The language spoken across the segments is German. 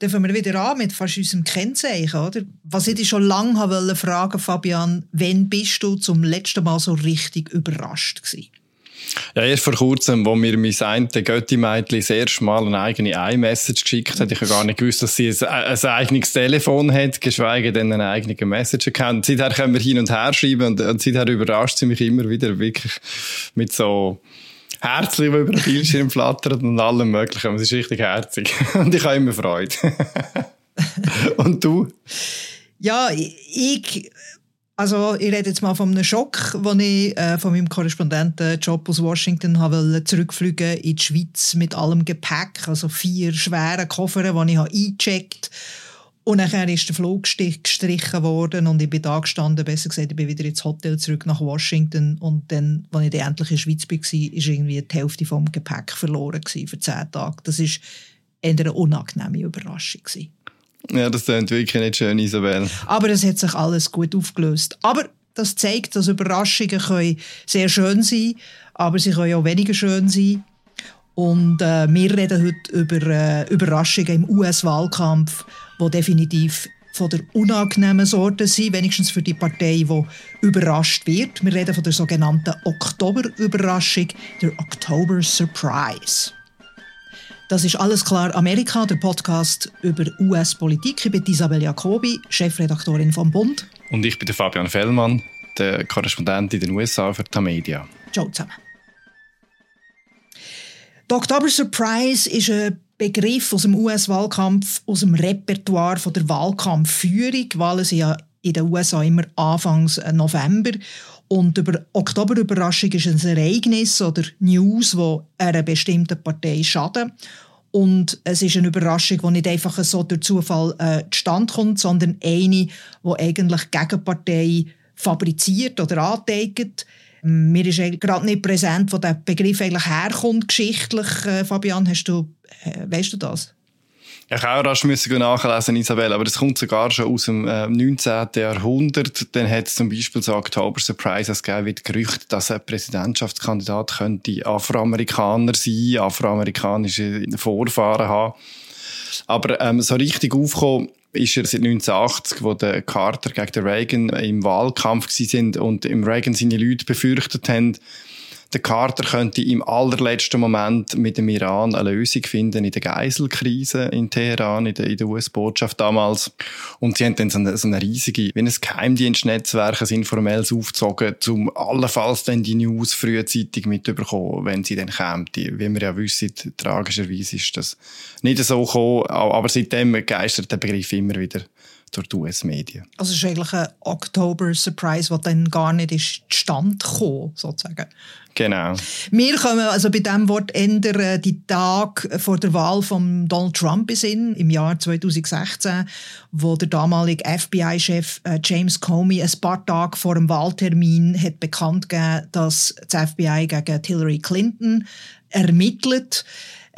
fangen wir wieder an mit fast unserem Kennzeichen, oder? Was ich dich schon lange wollte fragen, Fabian, wann bist du zum letzten Mal so richtig überrascht gewesen? Ja, erst vor kurzem, wo mir mein eine Götti-Mädchen das erste Mal eine eigene iMessage geschickt hat. Ich habe gar nicht gewusst, dass sie ein, ein eigenes Telefon hat, geschweige denn einen eigenen Message-Account. Seither können wir hin und her schreiben und, und seither überrascht sie mich immer wieder wirklich mit so Die über den Bildschirm flattern und allem Möglichen. Es ist richtig herzig. Und ich habe immer Freude. und du? Ja, ich also ich rede jetzt mal von einem Schock, den ich äh, von meinem Korrespondentenjob aus Washington habe zurückfliegen in die Schweiz mit allem Gepäck, also vier schwere Koffer, die ich eingecheckt habe. Und dann ist der Flug gestrichen worden und ich bin da gestanden, besser gesagt, ich bin wieder ins Hotel zurück nach Washington und dann, als ich dann endlich in der Schweiz war, war irgendwie die Hälfte vom Gepäck verloren für zehn Tage. Das war eine unangenehme Überraschung. Gewesen. Ja, das klingt wirklich nicht schön, Isabel. Aber es hat sich alles gut aufgelöst. Aber das zeigt, dass Überraschungen können sehr schön sein aber sie können auch weniger schön sein. Und äh, wir reden heute über äh, Überraschungen im US-Wahlkampf, die definitiv von der unangenehmen Sorte sind, wenigstens für die Partei, die überrascht wird. Wir reden von der sogenannten Oktober-Überraschung, der October Surprise. Das ist alles klar Amerika, der Podcast über US-Politik. Ich bin Isabel Jacobi, Chefredaktorin vom Bund. Und ich bin der Fabian Fellmann, der Korrespondent in den USA für Tamedia. Ciao zusammen. Der October Surprise ist ein Begriff aus dem US-Wahlkampf, aus dem Repertoire von der Wahlkampfführung. Wahlen sind ja in den USA immer Anfangs November. Und über Oktoberüberraschung ist ein Ereignis oder News, wo einer bestimmten Partei schaden. Und es ist eine Überraschung, die nicht einfach so durch Zufall äh, zustande kommt, sondern eine, die eigentlich Gegenpartei fabriziert oder anteigt. Mir ist gerade nicht präsent, wo der Begriff eigentlich herkommt, geschichtlich. Äh, Fabian, hast du, äh, weißt du das? Ich auch rasch müssen nachlesen, Isabel, aber das kommt sogar schon aus dem äh, 19. Jahrhundert. Dann hat es zum Beispiel so Oktober Surprise gegeben, wie Gerücht, dass ein Präsidentschaftskandidat könnte Afroamerikaner sein, afroamerikanische Vorfahren haben. Aber ähm, so richtig aufgekommen ist er seit 1980, wo der Carter gegen den Reagan im Wahlkampf sind und im Reagan seine Leute befürchtet haben, der Carter könnte im allerletzten Moment mit dem Iran eine Lösung finden in der Geiselkrise in Teheran, in der, der US-Botschaft damals. Und sie haben dann so eine, so eine riesige, wie ein Geheimdienstnetzwerk, ein informelles aufgezogen, um allenfalls dann die News frühzeitig mitzubekommen, wenn sie dann kämen. Wie wir ja wissen, tragischerweise ist das nicht so gekommen, aber seitdem geistert der Begriff immer wieder durch die US-Medien. Also es ist eigentlich ein Oktober-Surprise, der dann gar nicht ist zustande gekommen, sozusagen. Genau. Wir kommen also bei diesem Wort ändern äh, die Tag vor der Wahl von Donald Trump in im Jahr 2016, wo der damalige FBI-Chef äh, James Comey ein paar Tage vor dem Wahltermin hat bekannt gegeben, dass das FBI gegen Hillary Clinton ermittelt.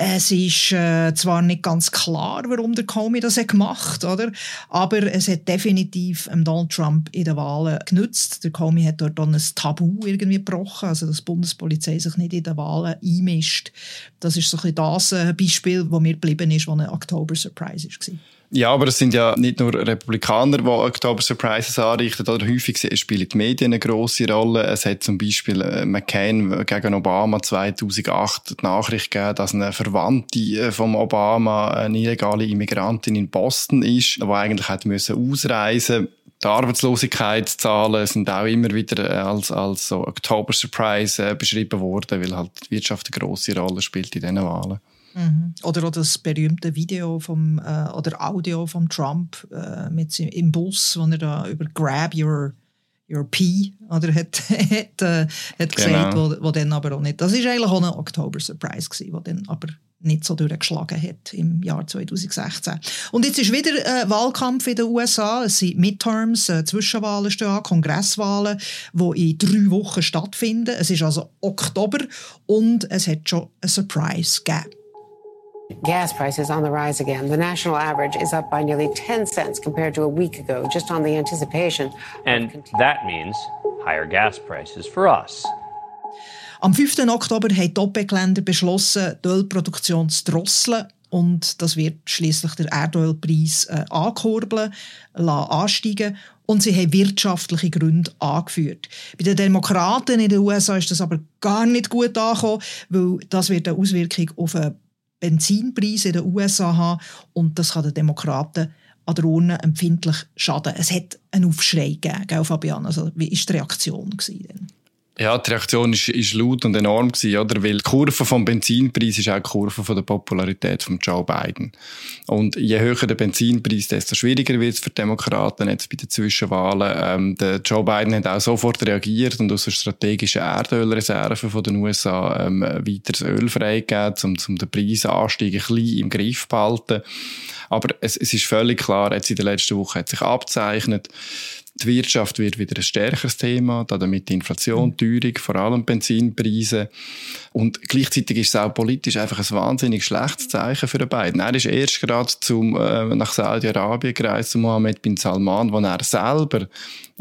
Es ist äh, zwar nicht ganz klar, warum der Comey das hat gemacht oder? aber es hat definitiv ähm, Donald Trump in den Wahlen genützt. Der Comey hat dort dann ein Tabu irgendwie gebrochen, also dass die Bundespolizei sich nicht in den Wahlen einmischt. Das ist so ein das äh, Beispiel, das mir geblieben ist, was ein Oktober-Surprise war. Ja, aber es sind ja nicht nur Republikaner, die Oktober Surprises anrichten, oder häufig spielen die Medien eine grosse Rolle. Es hat zum Beispiel äh, McCain gegen Obama 2008 die Nachricht gegeben, dass eine Verwandte äh, von Obama eine illegale Immigrantin in Boston ist, die eigentlich hat müssen ausreisen die Arbeitslosigkeitszahlen sind auch immer wieder äh, als, als so Oktober Surprise beschrieben worden, weil halt die Wirtschaft eine grosse Rolle spielt in diesen Wahlen. Mhm. Oder auch das berühmte Video vom, äh, oder Audio von Trump äh, mit im Bus, wo er da über Grab Your, your Pee oder hat, hat, äh, hat gesagt, genau. wo, wo dann aber auch nicht. Das ist eigentlich auch ein Oktober-Surprise gewesen, wo dann aber nicht so durchgeschlagen hat im Jahr 2016. Und jetzt ist wieder äh, Wahlkampf in den USA. Es sind Midterms, äh, Zwischenwahlen stehen an, Kongresswahlen, die in drei Wochen stattfinden. Es ist also Oktober und es hat schon ein Surprise gegeben. Gas prices on the rise again. The national average is up by nearly 10 cents compared to a week ago, just on the anticipation. And that means higher gas prices for us. Am 5. Oktober haben die OPEC-Länder beschlossen, die Ölproduktion zu drosseln. und das wird schließlich der Erdölpreis äh, ankurbeln, ansteigen und sie haben wirtschaftliche Gründe angeführt. Bei den Demokraten in den USA ist das aber gar nicht gut angekommen, weil das wird eine Auswirkung auf den Benzinpreis in den USA haben und das kann den Demokraten an der Urne empfindlich schaden. Es hat einen Aufschrei gegeben, gell, Fabian? Also, wie war die Reaktion? Gewesen? Ja, die Reaktion ist, ist laut und enorm gewesen, oder? Weil die Kurve vom Benzinpreis ist auch die Kurve von der Popularität von Joe Biden. Und je höher der Benzinpreis, desto schwieriger wird es für die Demokraten jetzt bei den Zwischenwahlen. Ähm, der Joe Biden hat auch sofort reagiert und aus der strategischen Erdölreserve von den USA ähm, weiteres Öl freigegeben, um, um den Preisanstieg ein bisschen im Griff zu behalten. Aber es, es ist völlig klar, jetzt in der letzten Woche hat sich abzeichnet, die Wirtschaft wird wieder ein stärkeres Thema, damit die Inflation, die Teuerung, vor allem Benzinpreise. Und gleichzeitig ist es auch politisch einfach ein wahnsinnig schlechtes Zeichen für beiden. Er ist erst gerade zum, äh, nach Saudi-Arabien gereist, zu Mohammed bin Salman, wo er selber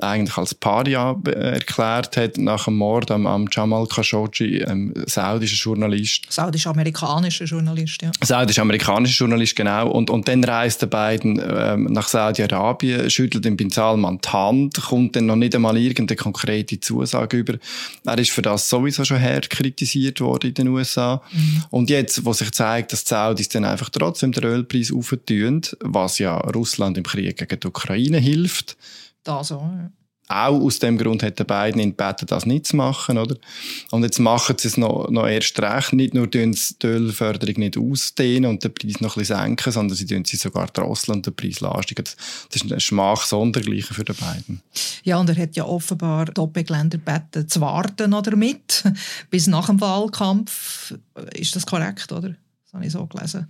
eigentlich als Paria erklärt hat nach dem Mord am, am Jamal Khashoggi, einem saudischen Journalist. Saudisch-amerikanischer Journalist, ja. Saudisch-amerikanischer Journalist, genau. Und, und dann reist der beiden ähm, nach Saudi-Arabien, schüttelt den Bin Salman die Hand, kommt dann noch nicht einmal irgendeine konkrete Zusage über. Er ist für das sowieso schon hart kritisiert worden in den USA. Mhm. Und jetzt, wo sich zeigt, dass die Saudis dann einfach trotzdem den Ölpreis aufentun, was ja Russland im Krieg gegen die Ukraine hilft, da so. Ja. Auch aus dem Grund hätten beiden ihn gebeten, das nicht zu machen, oder? Und jetzt machen sie es noch, noch erst recht. Nicht nur tun sie die Ölförderung nicht ausdehnen und den Preis noch ein bisschen senken, sondern sie tun sie sogar drosseln und den Preis lastigen. Das ist ein Schmach sondergleichen für die beiden. Ja, und er hat ja offenbar Doppelgeländer gebeten, zu warten oder mit, bis nach dem Wahlkampf. Ist das korrekt, oder? Das habe ich so gelesen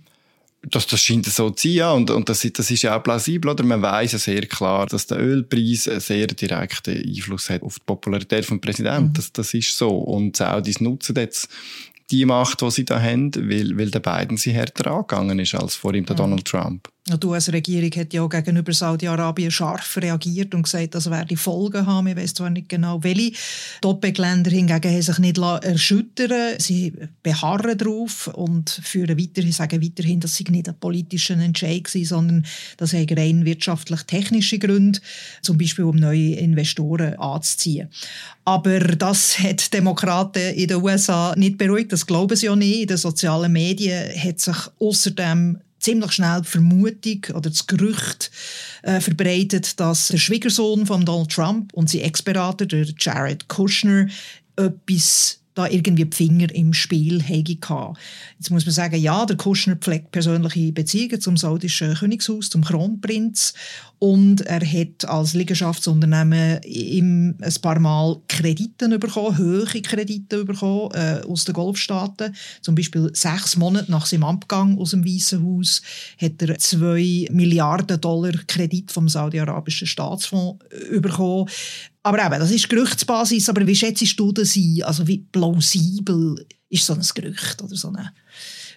das, das scheint so zu sein, ja. Und, und das, das ist ja auch plausibel, oder? Man weiß ja sehr klar, dass der Ölpreis einen sehr direkten Einfluss hat auf die Popularität des Präsidenten. Mhm. Das, das ist so. Und die Saudis nutzen jetzt die Macht, die sie da haben, weil, weil der Biden sie härter angegangen ist als vor ihm der mhm. Donald Trump. Die US-Regierung hat ja auch gegenüber Saudi-Arabien scharf reagiert und gesagt, das werde Folgen haben. Ich weiß zwar nicht genau, welche. Die OPEC-Länder hingegen haben sich nicht erschüttern Sie beharren darauf und führen weiterhin, sagen weiterhin, dass sie nicht ein politischer Entscheid war, sondern das haben rein wirtschaftlich-technische Gründe, zum Beispiel um neue Investoren anzuziehen. Aber das hat Demokraten in den USA nicht beruhigt, das glauben sie auch nicht. In den sozialen Medien hat sich außerdem ziemlich schnell die Vermutung oder das Gerücht äh, verbreitet, dass der Schwiegersohn von Donald Trump und sein Ex-Berater, der Jared Kushner, etwas da irgendwie die Finger im Spiel hatte. Jetzt muss man sagen, ja, der Kushner pflegt persönliche Beziehungen zum saudischen Königshaus, zum Kronprinz und er hat als Liegenschaftsunternehmen ihm ein paar Mal Kredite bekommen, hohe Kredite bekommen äh, aus den Golfstaaten. Zum Beispiel sechs Monate nach seinem Abgang aus dem Weißen Haus hat er zwei Milliarden Dollar Kredit vom saudi-arabischen Staatsfonds äh, bekommen. Aber eben, das ist Gerüchtsbasis, aber wie schätzt du das ein? Also wie plausibel ist so ein Gerücht oder so eine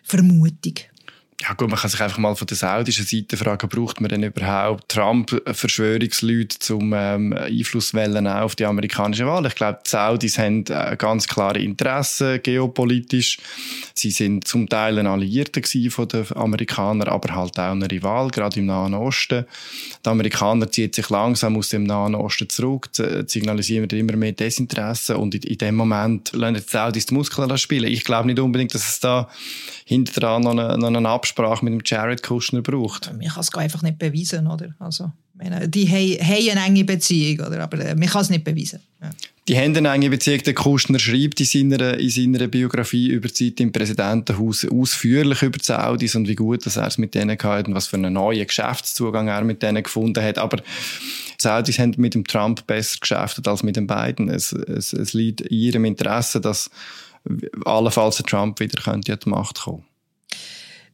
Vermutung? Ja gut, man kann sich einfach mal von der saudischen Seite fragen, braucht man denn überhaupt Trump-Verschwörungsleute zum ähm, Einflusswellen auf die amerikanische Wahl? Ich glaube, die Saudis haben äh, ganz klare Interessen geopolitisch. Sie sind zum Teil ein Alliierter von den Amerikanern, aber halt auch ein Rival, gerade im Nahen Osten. Die Amerikaner ziehen sich langsam aus dem Nahen Osten zurück, signalisieren immer mehr Desinteresse und in, in dem Moment lassen die Saudis die Muskeln spielen. Ich glaube nicht unbedingt, dass es da hinterher noch eine, noch eine Absprache mit dem Jared Kushner braucht. Man kann es einfach nicht beweisen, oder? Also, meine, die haben eine enge Beziehung, oder? aber äh, man kann es nicht beweisen. Ja. Die haben eine enge Beziehung. Der Kushner schreibt in seiner, in seiner Biografie über die Zeit im Präsidentenhaus ausführlich über die Saudis und wie gut dass er es mit denen hatte und was für einen neuen Geschäftszugang er mit denen gefunden hat. Aber die Saudis haben mit dem Trump besser geschäftet als mit den beiden. Es, es, es liegt in ihrem Interesse, dass allenfalls der Trump wieder könnte an die Macht kommen.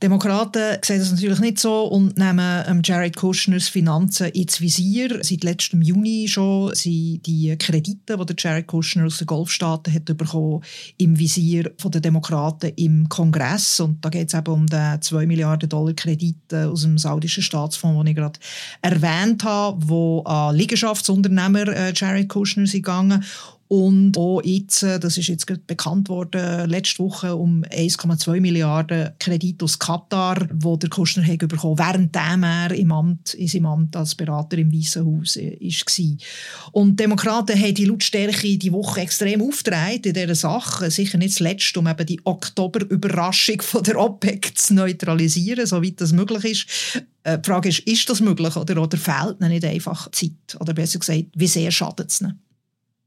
Demokraten sehen das natürlich nicht so und nehmen ähm, Jared Kushners Finanzen ins Visier. Seit letztem Juni schon sind die Kredite, die Jared Kushner aus den Golfstaaten hat bekommen, im Visier der Demokraten im Kongress. Und da geht es eben um den 2 Milliarden Dollar Kredit aus dem saudischen Staatsfonds, den ich gerade erwähnt habe, wo an Liegenschaftsunternehmer äh, Jared Kushner sind gegangen Und auch jetzt, äh, das ist jetzt bekannt worden, letzte Woche um 1,2 Milliarden Kredit aus Katar, wo der Kuschner hat bekommen, während er im Amt, in seinem Amt als Berater im Weißen Haus äh, war. Und die Demokraten haben die Lautstärke die Woche extrem aufgetragen in dieser Sache. Sicher nicht zuletzt, um eben die Oktober-Überraschung von der OPEC zu neutralisieren, soweit das möglich ist. Äh, die Frage ist, ist das möglich oder, oder fehlt ihnen nicht einfach Zeit? Oder besser gesagt, wie sehr schadet es ihnen?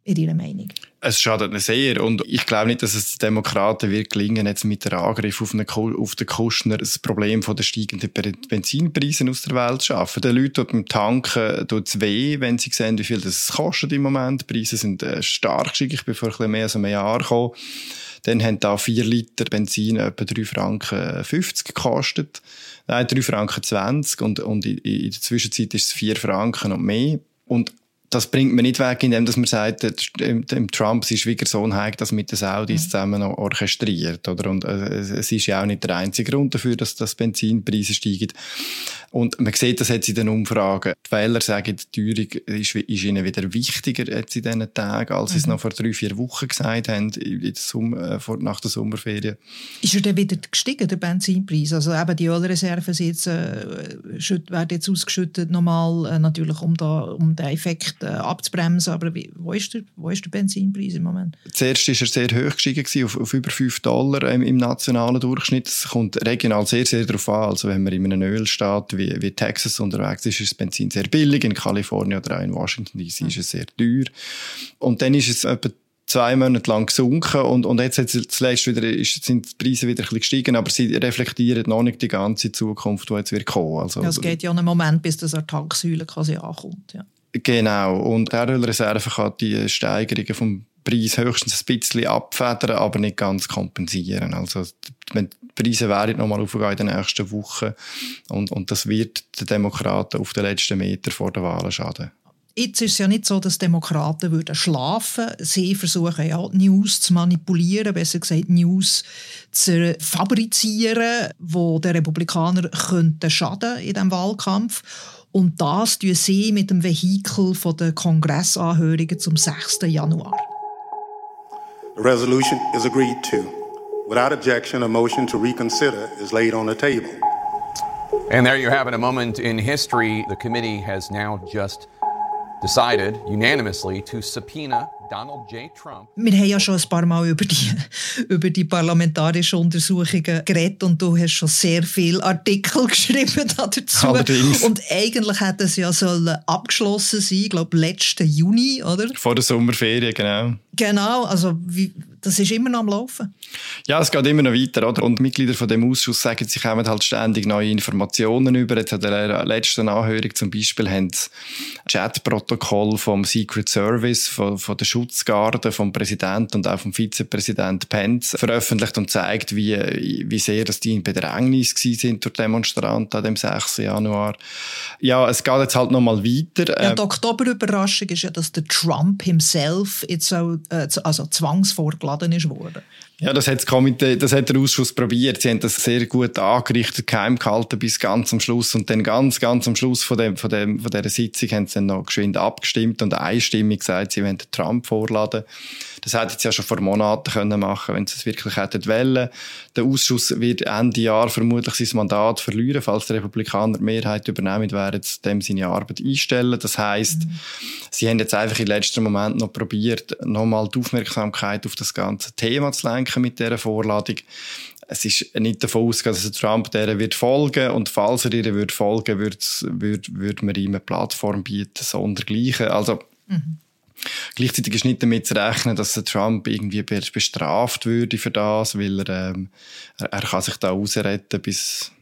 In Ihrer Meinung? Es schadet ihnen sehr und ich glaube nicht, dass es den Demokraten wird gelingen, jetzt mit der Angriff auf, eine, auf den Kuschner das Problem von der steigenden Benzinpreise aus der Welt zu schaffen. Den Leuten beim Tanken tut es weh, wenn sie sehen, wie viel das kostet im Moment. Die Preise sind äh, stark gestiegen. Ich bin vor ein mehr als einem Jahr gekommen. Dann haben da 4 Liter Benzin etwa 3 Franken 50 gekostet. Nein, 3 Franken 20 und, und in, in der Zwischenzeit ist es 4 Franken und mehr. Und das bringt man nicht weg, indem dass man sagt, dem Trump sein Schwiegersohn hat das mit den Saudis mhm. zusammen orchestriert. Oder? Und äh, es ist ja auch nicht der einzige Grund dafür, dass das Benzinpreise steigen. Und man sieht das jetzt in den Umfragen. Die Wähler sagen, die Teuerung ist, ist ihnen wieder wichtiger jetzt in diesen Tagen, als sie es mhm. noch vor drei, vier Wochen gesagt haben, in der Sommer, äh, nach der Sommerferien. Ist er dann wieder gestiegen, der Benzinpreis? Also eben die Ölreserven jetzt, äh, werden jetzt ausgeschüttet nochmal, äh, natürlich um, da, um den Effekt äh, abzubremsen. Aber wie, wo, ist der, wo ist der Benzinpreis im Moment? Zuerst war er sehr hoch gestiegen, auf, auf über 5 Dollar im, im nationalen Durchschnitt. Es kommt regional sehr, sehr darauf an. Also wenn man in einem Ölstaat wie, wie Texas unterwegs ist, ist das Benzin sehr billig. In Kalifornien oder auch in Washington DC ist es sehr teuer. Und dann ist es etwa zwei Monate lang gesunken und, und jetzt zuletzt wieder, ist, sind die Preise wieder ein bisschen gestiegen, aber sie reflektieren noch nicht die ganze Zukunft, die jetzt wird kommen. Also, ja, es geht ja einen Moment, bis das an Tanksäule quasi ankommt. Ja. Genau. Und die Ölreserve kann die Steigerungen vom Preis höchstens ein bisschen abfedern, aber nicht ganz kompensieren. Also, die Preise werden nochmal aufgehen in den nächsten Wochen. Und, und das wird den Demokraten auf den letzten Meter vor der Wahl schaden. Jetzt ist es ja nicht so, dass Demokraten würden schlafen. Sie versuchen ja News zu manipulieren, besser gesagt News zu fabrizieren, wo der Republikaner könnte schaden in diesem Wahlkampf. Und das tun sie mit dem Vehikel der Kongressanhörigen zum 6. Januar. The resolution is agreed to. Without objection, a motion to reconsider is laid on the table. And there you have it, a moment in history. The committee has now just decided unanimously to subpoena Donald J. Trump. Wir haben ja schon ein paar Mal über die, über die parlamentarischen Untersuchungen geredet und du hast schon sehr viele Artikel geschrieben dazu. Allerdings. Und eigentlich hätte es ja sollen abgeschlossen sein, ich glaube letzten Juni, oder? Vor der Sommerferien, genau. Genau, also wie, das ist immer noch am Laufen. Ja, es geht immer noch weiter, oder? Und die Mitglieder von dem Ausschuss sagen, sie kommen halt ständig neue Informationen über. Jetzt hat der letzten Anhörung zum Beispiel haben Chatprotokoll vom Secret Service, von, von der Schutzgarde, vom Präsidenten und auch vom Vizepräsident Pence veröffentlicht und zeigt, wie, wie sehr dass die in Bedrängnis sind durch Demonstranten an dem 6. Januar. Ja, es geht jetzt halt noch mal weiter. Ja, die Oktoberüberraschung ist ja, dass der Trump himself jetzt auch, äh, also gladden is worden. Ja, das hat, das, Komitee, das hat der Ausschuss probiert. Sie haben das sehr gut angerichtet, geheim gehalten bis ganz am Schluss. Und dann ganz, ganz am Schluss von, dem, von, dem, von dieser Sitzung haben sie dann noch geschwind abgestimmt und einstimmig gesagt, sie wollen Trump vorladen. Das hätten sie ja schon vor Monaten können machen wenn sie es wirklich hätten wollen. Der Ausschuss wird Ende Jahr vermutlich sein Mandat verlieren, falls die Republikaner die Mehrheit übernehmen, werden sie dem seine Arbeit einstellen. Das heisst, mhm. sie haben jetzt einfach im letzten Moment noch probiert, nochmal die Aufmerksamkeit auf das ganze Thema zu lenken mit dieser Vorladung es ist nicht davon ausgegangen, dass Trump der wird folgen und falls er ihr wird folgen, würde, würde, würde man ihm eine Plattform bieten, sondergleichen. Also mhm. Gleichzeitig ist nicht damit zu rechnen, dass Trump irgendwie bestraft würde für das, weil er, ähm, er, er kann sich da ausretten, bis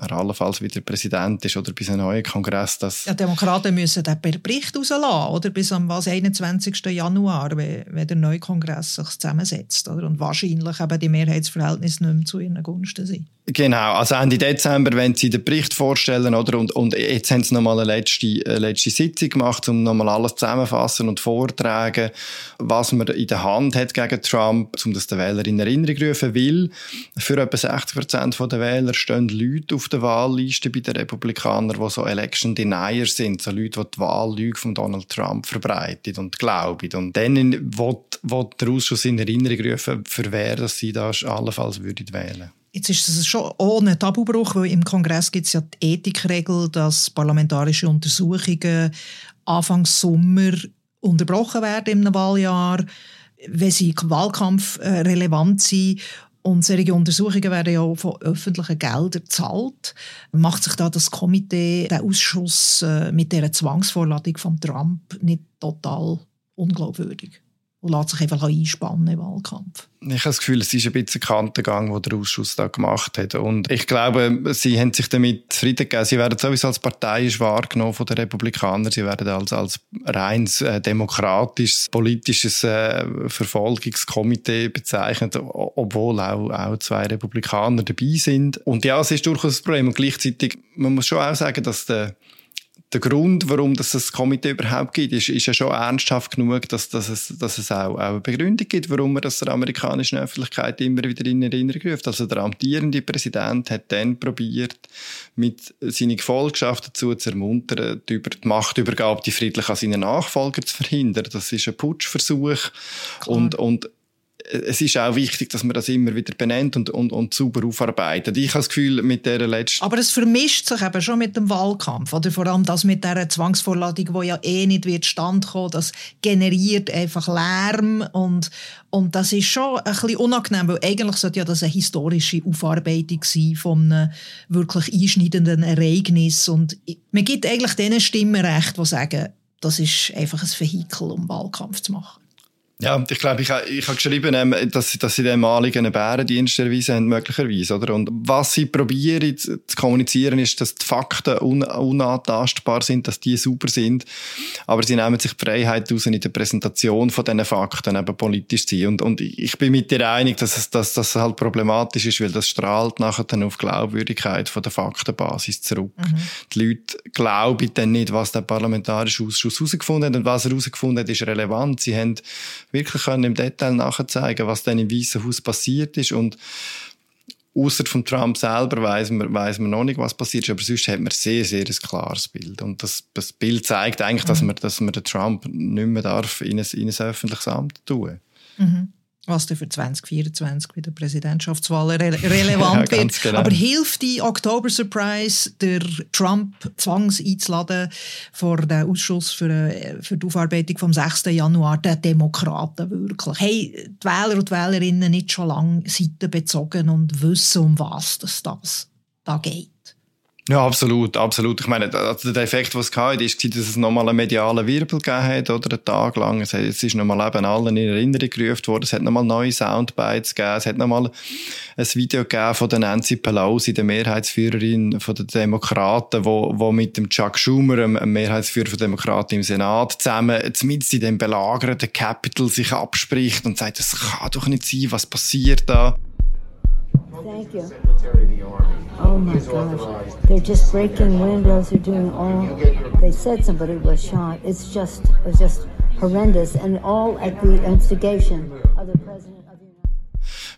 er allenfalls wieder Präsident ist oder bis ein neuer Kongress. Das ja, Demokraten müssen den Bericht rauslassen, oder? Bis am was, 21. Januar, wenn, wenn der neue Kongress sich zusammensetzt. Oder? Und wahrscheinlich eben die Mehrheitsverhältnisse nicht mehr zu ihren Gunsten sind. Genau, also Ende Dezember wenn sie den Bericht vorstellen, oder? Und, und jetzt haben sie nochmal eine letzte, eine letzte Sitzung gemacht, um nochmal alles zusammenfassen und vortragen, was man in der Hand hat gegen Trump, um das den Wähler in Erinnerung rufen will. Für etwa 60 Prozent der Wähler stehen Leute auf der Wahlliste bei den Republikanern, die so Election Denier sind, so Leute, die die Wahllüge von Donald Trump verbreitet und glauben. Und dann will der Ausschuss in Erinnerung rufen, für wer dass sie da allenfalls würden wählen Jetzt ist es schon ohne Tabubruch, weil im Kongress gibt es ja die Ethikregel, dass parlamentarische Untersuchungen Anfang Sommer unterbrochen werden im Wahljahr, wenn sie Wahlkampf äh, relevant sind. Und solche Untersuchungen werden ja von öffentlichen Geldern gezahlt. Macht sich da das Komitee, der Ausschuss äh, mit dieser Zwangsvorladung von Trump nicht total unglaubwürdig? Und lässt sich einfach einspannen im Wahlkampf. Ich habe das Gefühl, es ist ein bisschen ein Kantengang, den der Ausschuss da gemacht hat. Und ich glaube, sie haben sich damit zufrieden gegeben. Sie werden sowieso als parteiisch wahrgenommen von den Republikanern. Sie werden als, als rein äh, demokratisches, politisches äh, Verfolgungskomitee bezeichnet, obwohl auch, auch zwei Republikaner dabei sind. Und ja, es ist durchaus ein Problem. Und gleichzeitig, man muss schon auch sagen, dass der der Grund, warum das das Komitee überhaupt gibt, ist, ist ja schon ernsthaft genug, dass, dass es, dass es auch, auch eine Begründung gibt, warum man das der amerikanischen Öffentlichkeit immer wieder in Erinnerung ruft. Also der amtierende Präsident hat dann probiert, mit seiner Gefolgschaft dazu zu ermuntern, die, über die Machtübergabe die friedlich an seine Nachfolger zu verhindern. Das ist ein Putschversuch. Und, und es ist auch wichtig, dass man das immer wieder benennt und, und, und sauber aufarbeitet. Ich habe das Gefühl, mit der letzten... Aber es vermischt sich eben schon mit dem Wahlkampf. Oder vor allem das mit dieser Zwangsvorladung, die ja eh nicht wird standkommen, das generiert einfach Lärm und, und das ist schon ein bisschen unangenehm, weil eigentlich sollte ja das eine historische Aufarbeitung sein von einem wirklich einschneidenden Ereignis und man gibt eigentlich denen Stimmen recht, die sagen, das ist einfach ein Vehikel, um Wahlkampf zu machen. Ja, ich glaube, ich, ich habe geschrieben, ähm, dass, dass sie dem Anliegen einen Bärendienst erweisen haben, möglicherweise. Oder? Und was sie probieren zu kommunizieren, ist, dass die Fakten un, unantastbar sind, dass die super sind. Aber sie nehmen sich die Freiheit aus, in der Präsentation von diesen Fakten eben politisch zu sein. Und, und ich bin mit dir einig, dass es dass, dass halt problematisch ist, weil das strahlt nachher dann auf Glaubwürdigkeit von der Faktenbasis zurück. Mhm. Die Leute glauben dann nicht, was der Parlamentarische Ausschuss herausgefunden hat. Und was er herausgefunden hat, ist relevant. Sie haben wirklich können im Detail nachzeigen, was dann im Weißen Haus passiert ist und Außer von Trump selber weiß man, weiß man noch nicht, was passiert ist, aber sonst hat man sehr, sehr ein klares Bild. Und das, das Bild zeigt eigentlich, mhm. dass man, dass man den Trump nicht mehr darf in ein, in ein öffentliches Amt tun. Mhm was dann für 2024 bei der Präsidentschaftswahl re relevant ja, wird. Genau. Aber hilft die Oktober Surprise, der Trump zwangs einzuladen vor den Ausschuss für, äh, für die Aufarbeitung vom 6. Januar der Demokraten wirklich? Hey, die Wähler und die Wählerinnen nicht schon lange Seiten bezogen und wissen, um was das da geht? Ja, absolut, absolut. Ich meine, also der Effekt, was es hatte, ist, dass es nochmal einen medialen Wirbel gegeben hat, oder einen Tag lang. Es, ist nochmal eben allen in Erinnerung gerufen worden. Es hat nochmal neue Soundbites gegeben. Es hat nochmal ein Video gegeben von der Nancy Pelosi, der Mehrheitsführerin den Demokraten, wo, wo mit dem Chuck Schumer, einem Mehrheitsführer von Demokraten im Senat, zusammen, zumindest in dem belagerten Capital sich abspricht und sagt, das kann doch nicht sein, was passiert da. Thank you. Oh my gosh. They're just breaking windows. They're doing all. They said somebody was shot. It's just, it was just horrendous. And all at the instigation of the president.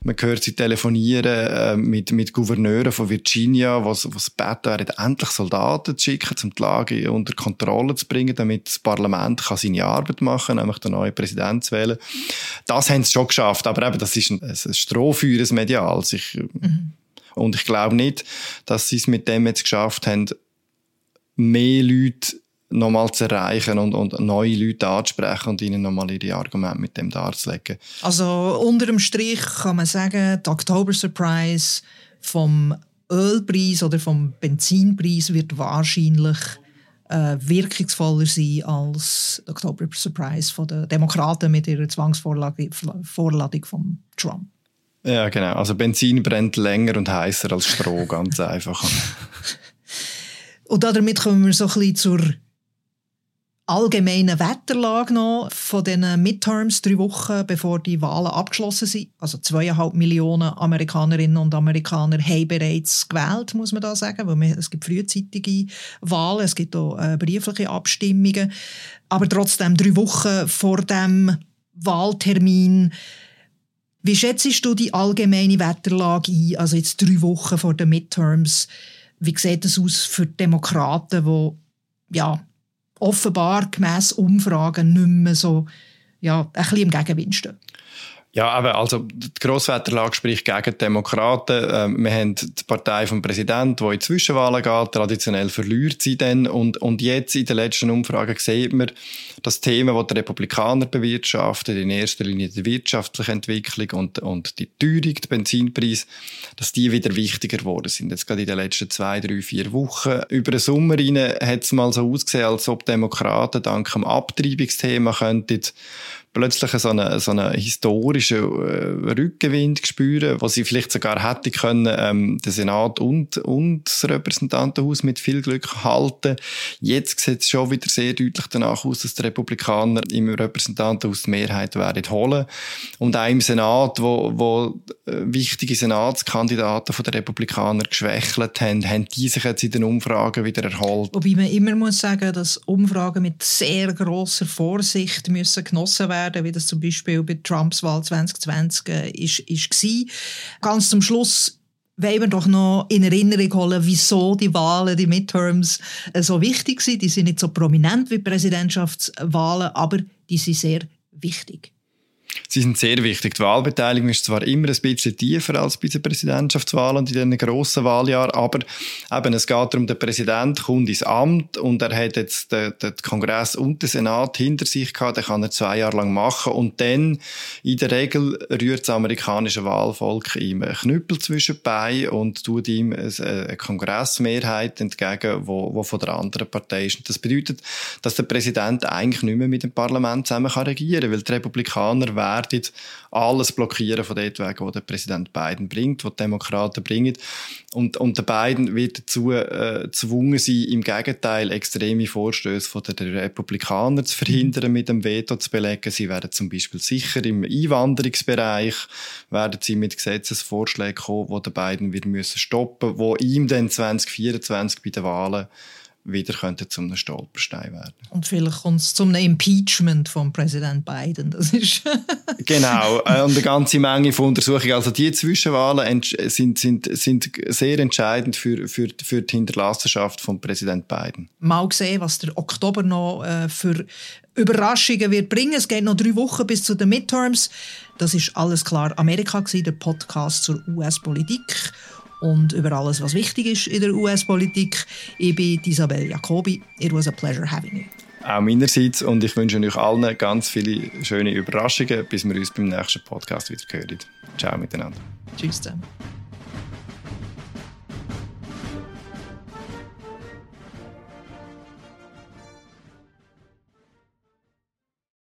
Man hört sie telefonieren äh, mit, mit Gouverneuren von Virginia, was was beten werden, endlich Soldaten zu schicken, um die Lage unter Kontrolle zu bringen, damit das Parlament kann seine Arbeit machen nämlich den neuen Präsidenten zu wählen. Das haben sie schon geschafft, aber eben, das ist ein, ein Strohfeuer, ein Medial. Ich, mhm. Und ich glaube nicht, dass sie es mit dem jetzt geschafft haben, mehr Leute nochmal zu erreichen und, und neue Leute anzusprechen und ihnen nochmal ihre Argumente mit dem darzulegen. Also unter dem Strich kann man sagen, die October Surprise vom Ölpreis oder vom Benzinpreis wird wahrscheinlich äh, wirkungsvoller sein als die October Surprise den Demokraten mit ihrer Zwangsvorladung von Trump. Ja, genau. Also Benzin brennt länger und heißer als Stroh, ganz einfach. und damit kommen wir so ein bisschen zur allgemeinen Wetterlage noch von den Midterms, drei Wochen bevor die Wahlen abgeschlossen sind. Also zweieinhalb Millionen Amerikanerinnen und Amerikaner haben bereits gewählt, muss man da sagen, weil es gibt frühzeitige Wahlen, es gibt auch äh, briefliche Abstimmungen. Aber trotzdem drei Wochen vor dem Wahltermin wie schätzt du die allgemeine Wetterlage ein, also jetzt drei Wochen vor den Midterms? Wie sieht es aus für Demokraten, die ja, offenbar gemäss Umfragen nicht mehr so ja, ein bisschen im Gegenwind stehen? Ja, aber also die Grosswetterlage spricht gegen die Demokraten. Ähm, wir haben die Partei vom Präsidenten, die in Zwischenwahlen geht. Traditionell verliert sie dann. Und, und jetzt in den letzten Umfragen sieht man, dass Themen, die die Republikaner bewirtschaften, in erster Linie die wirtschaftliche Entwicklung und, und die Teuerung, der Benzinpreis, dass die wieder wichtiger geworden sind. Jetzt gerade in den letzten zwei, drei, vier Wochen. Über den Sommer rein hat es mal so ausgesehen, als ob Demokraten dank dem Abtreibungsthema könnten plötzlich so einen, so einen historischen äh, Rückenwind spüren, was sie vielleicht sogar hätte können, ähm, den Senat und, und das Repräsentantenhaus mit viel Glück halten. Jetzt sieht es schon wieder sehr deutlich danach aus, dass die Republikaner im Repräsentantenhaus die Mehrheit werden holen. Und auch im Senat, wo, wo äh, wichtige Senatskandidaten von der Republikaner geschwächelt haben, haben die sich jetzt in den Umfragen wieder erholt. Wobei man immer muss sagen, dass Umfragen mit sehr grosser Vorsicht müssen genossen werden werden, wie das zum Beispiel bei Trumps Wahl 2020 äh, ist, ist war. Ganz zum Schluss wollen wir doch noch in Erinnerung holen, wieso die Wahlen, die Midterms äh, so wichtig sind. Die sind nicht so prominent wie Präsidentschaftswahlen, aber die sind sehr wichtig. Sie sind sehr wichtig. Die Wahlbeteiligung ist zwar immer ein bisschen tiefer als bei den Präsidentschaftswahlen und in diesen grossen Wahljahren, aber eben, es geht darum, der Präsident kommt ins Amt und er hat jetzt den, den Kongress und den Senat hinter sich gehabt, den kann er zwei Jahre lang machen und dann, in der Regel, rührt das amerikanische Wahlvolk ihm einen Knüppel zwischen Beine und tut ihm eine Kongressmehrheit entgegen, wo, wo von der anderen Partei ist. Und das bedeutet, dass der Präsident eigentlich nicht mehr mit dem Parlament zusammen kann regieren kann, weil die Republikaner werden alles blockieren von dort weg, wo der Präsident Biden bringt, wo die Demokraten bringen. Und, und der Biden wird dazu äh, gezwungen sein, im Gegenteil extreme Vorstöße von den Republikanern zu verhindern, mit dem Veto zu belegen. Sie werden zum Beispiel sicher im Einwanderungsbereich werden sie mit Gesetzesvorschlägen kommen, wo der Biden wird müssen stoppen, wo ihm dann 2024 bei den Wahlen wieder könnte zum einem Stolperstein werden. Und vielleicht kommt es zum Impeachment von Präsident Biden. Das ist genau. Äh, und eine ganze Menge von Untersuchungen. Also die Zwischenwahlen sind, sind, sind sehr entscheidend für, für, für die Hinterlassenschaft von Präsident Biden. Mal sehen, was der Oktober noch äh, für Überraschungen wird bringen. Es geht noch drei Wochen bis zu den Midterms. Das ist alles klar. Amerika war der Podcast zur US-Politik und über alles, was wichtig ist in der US-Politik. Ich bin Isabel Jacobi. It was a pleasure having you. Auch meinerseits und ich wünsche euch allen ganz viele schöne Überraschungen, bis wir uns beim nächsten Podcast wieder hören. Ciao miteinander. Tschüss zusammen.